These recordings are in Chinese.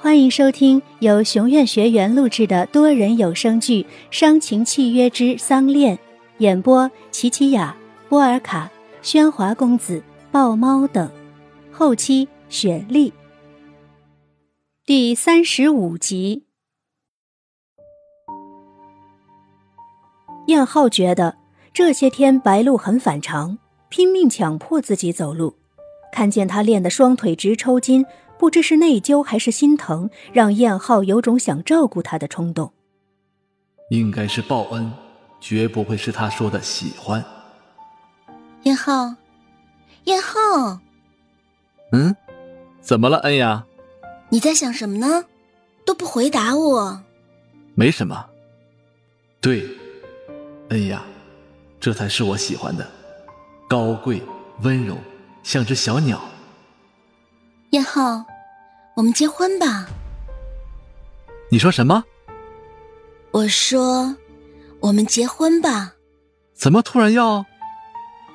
欢迎收听由熊院学员录制的多人有声剧《伤情契约之丧恋》，演播：琪琪雅、波尔卡、喧哗公子、豹猫等，后期雪莉。第三十五集，燕浩觉得这些天白露很反常，拼命强迫自己走路，看见他练得双腿直抽筋。不知是内疚还是心疼，让燕浩有种想照顾他的冲动。应该是报恩，绝不会是他说的喜欢。燕浩，燕浩，嗯，怎么了，恩雅？你在想什么呢？都不回答我。没什么。对，恩雅，这才是我喜欢的，高贵温柔，像只小鸟。燕浩，我们结婚吧。你说什么？我说，我们结婚吧。怎么突然要？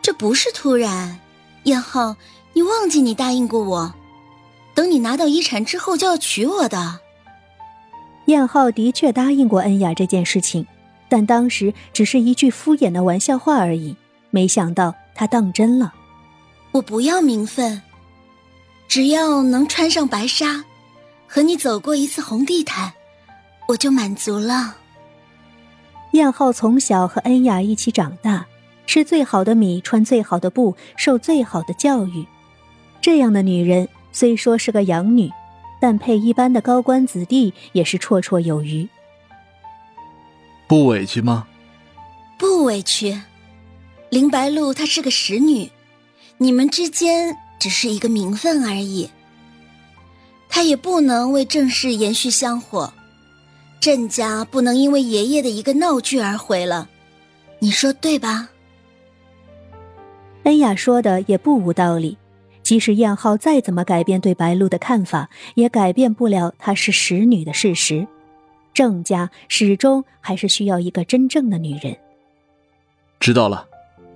这不是突然，燕浩，你忘记你答应过我，等你拿到遗产之后就要娶我的。燕浩的确答应过恩雅这件事情，但当时只是一句敷衍的玩笑话而已，没想到他当真了。我不要名分。只要能穿上白纱，和你走过一次红地毯，我就满足了。燕浩从小和恩雅一起长大，吃最好的米，穿最好的布，受最好的教育。这样的女人虽说是个养女，但配一般的高官子弟也是绰绰有余。不委屈吗？不委屈。林白露她是个使女，你们之间。只是一个名分而已，他也不能为郑氏延续香火，郑家不能因为爷爷的一个闹剧而毁了，你说对吧？恩雅说的也不无道理，即使燕浩再怎么改变对白露的看法，也改变不了她是使女的事实。郑家始终还是需要一个真正的女人。知道了，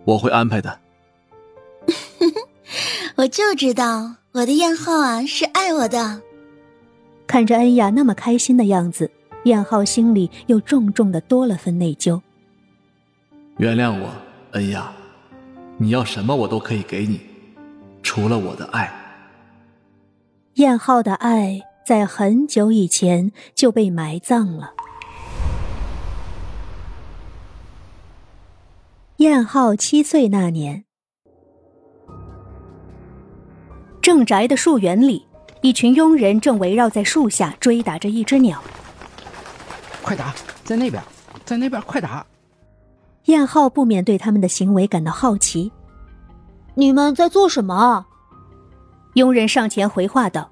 我会安排的。我就知道我的燕浩啊是爱我的。看着恩雅那么开心的样子，燕浩心里又重重的多了份内疚。原谅我，恩雅，你要什么我都可以给你，除了我的爱。燕浩的爱在很久以前就被埋葬了。燕浩七岁那年。郑宅的树园里，一群佣人正围绕在树下追打着一只鸟。快打，在那边，在那边，快打！燕浩不免对他们的行为感到好奇。你们在做什么？佣人上前回话道：“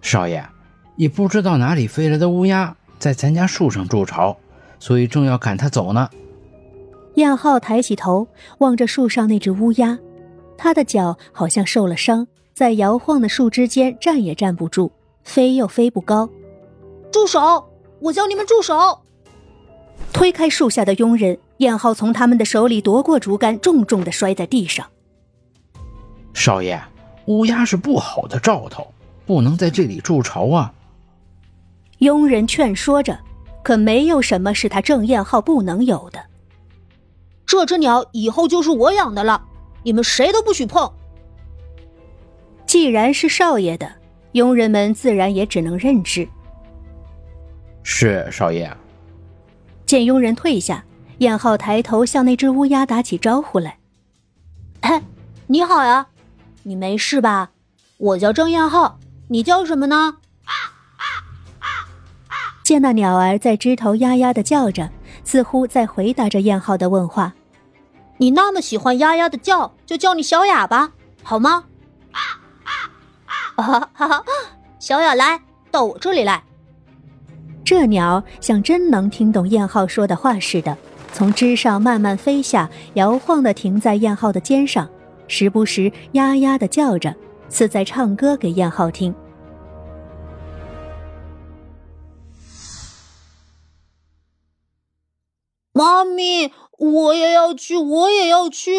少爷，也不知道哪里飞来的乌鸦在咱家树上筑巢，所以正要赶它走呢。”燕浩抬起头望着树上那只乌鸦。他的脚好像受了伤，在摇晃的树枝间站也站不住，飞又飞不高。住手！我叫你们住手！推开树下的佣人，燕浩从他们的手里夺过竹竿，重重的摔在地上。少爷，乌鸦是不好的兆头，不能在这里筑巢啊！佣人劝说着，可没有什么是他郑燕浩不能有的。这只鸟以后就是我养的了。你们谁都不许碰。既然是少爷的，佣人们自然也只能认之。是少爷。见佣人退下，燕浩抬头向那只乌鸦打起招呼来：“哎，你好呀，你没事吧？我叫郑燕浩，你叫什么呢？”见那鸟儿在枝头呀呀的叫着，似乎在回答着燕浩的问话。你那么喜欢呀呀的叫，就叫你小雅吧，好吗？啊啊啊哈哈！小雅来到我这里来。这鸟像真能听懂燕浩说的话似的，从枝上慢慢飞下，摇晃的停在燕浩的肩上，时不时呀呀的叫着，似在唱歌给燕浩听。我也要去，我也要去。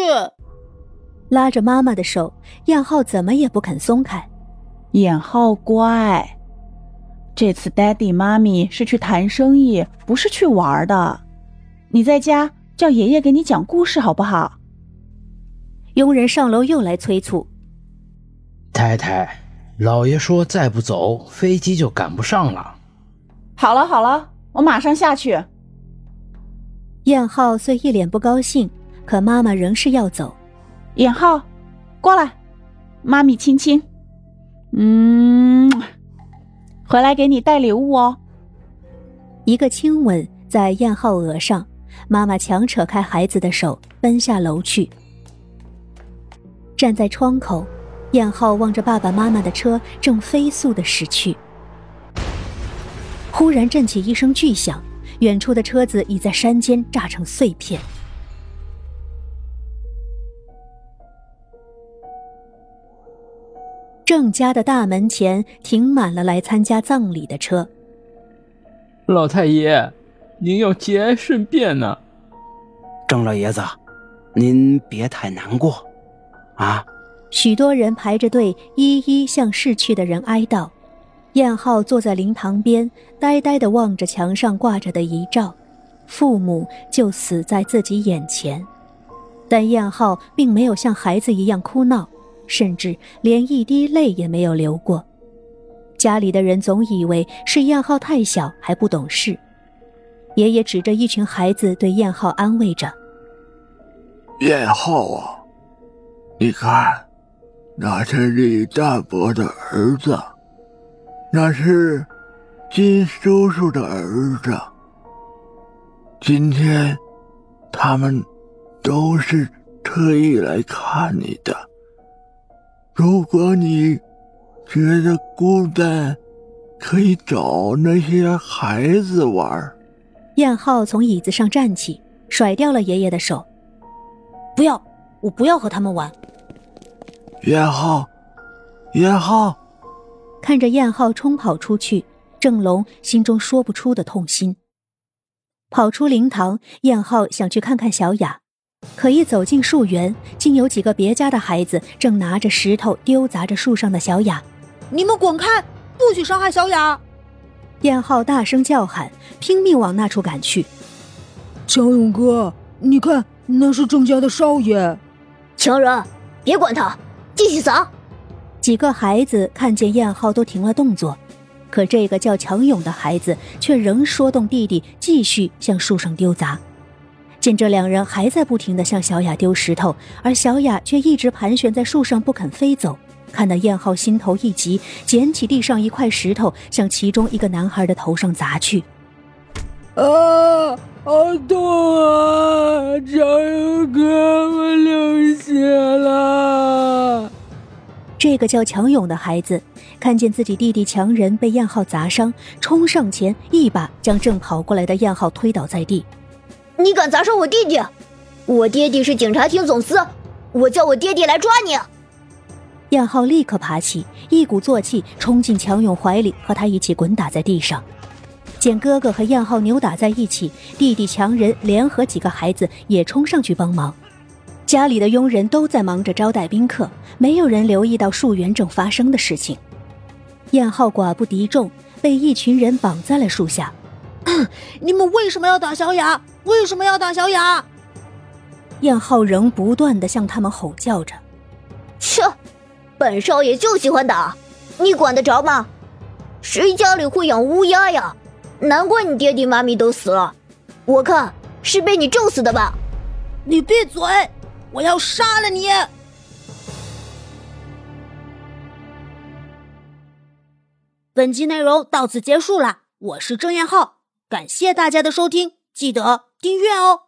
拉着妈妈的手，燕浩怎么也不肯松开。燕浩乖，这次爹地妈咪是去谈生意，不是去玩的。你在家叫爷爷给你讲故事好不好？佣人上楼又来催促。太太，老爷说再不走，飞机就赶不上了。好了好了，我马上下去。燕浩虽一脸不高兴，可妈妈仍是要走。燕浩，过来，妈咪亲亲。嗯，回来给你带礼物哦。一个亲吻在燕浩额上，妈妈强扯开孩子的手，奔下楼去。站在窗口，燕浩望着爸爸妈妈的车正飞速的驶去。忽然震起一声巨响，远处的车子已在山间炸成碎片。郑家的大门前停满了来参加葬礼的车。老太爷，您要节哀顺变呢。郑老爷子，您别太难过，啊！许多人排着队，一一向逝去的人哀悼。燕浩坐在灵堂边，呆呆地望着墙上挂着的遗照，父母就死在自己眼前。但燕浩并没有像孩子一样哭闹。甚至连一滴泪也没有流过。家里的人总以为是燕浩太小还不懂事。爷爷指着一群孩子对燕浩安慰着：“燕浩啊，你看，那是李大伯的儿子，那是金叔叔的儿子。今天，他们都是特意来看你的。”如果你觉得孤单，可以找那些孩子玩。燕浩从椅子上站起，甩掉了爷爷的手。不要，我不要和他们玩。燕浩，燕浩，看着燕浩冲跑出去，郑龙心中说不出的痛心。跑出灵堂，燕浩想去看看小雅。可一走进树园，竟有几个别家的孩子正拿着石头丢砸着树上的小雅。你们滚开，不许伤害小雅！燕浩大声叫喊，拼命往那处赶去。强勇哥，你看，那是郑家的少爷。强人，别管他，继续砸。几个孩子看见燕浩都停了动作，可这个叫强勇的孩子却仍说动弟弟继续向树上丢砸。见这两人还在不停地向小雅丢石头，而小雅却一直盘旋在树上不肯飞走，看得燕浩心头一急，捡起地上一块石头，向其中一个男孩的头上砸去。啊，好痛啊！强勇哥，我流血了。这个叫强勇的孩子看见自己弟弟强仁被燕浩砸伤，冲上前一把将正跑过来的燕浩推倒在地。你敢砸伤我弟弟？我爹爹是警察厅总司，我叫我爹爹来抓你。燕浩立刻爬起，一鼓作气冲进强勇怀里，和他一起滚打在地上。见哥哥和燕浩扭打在一起，弟弟强仁联合几个孩子也冲上去帮忙。家里的佣人都在忙着招待宾客，没有人留意到树园正发生的事情。燕浩寡不敌众，被一群人绑在了树下。你们为什么要打小雅？为什么要打小雅？燕浩仍不断的向他们吼叫着：“切，本少爷就喜欢打，你管得着吗？谁家里会养乌鸦呀？难怪你爹地妈咪都死了，我看是被你咒死的吧！你闭嘴，我要杀了你！”本集内容到此结束了，我是郑彦浩，感谢大家的收听。记得订阅哦。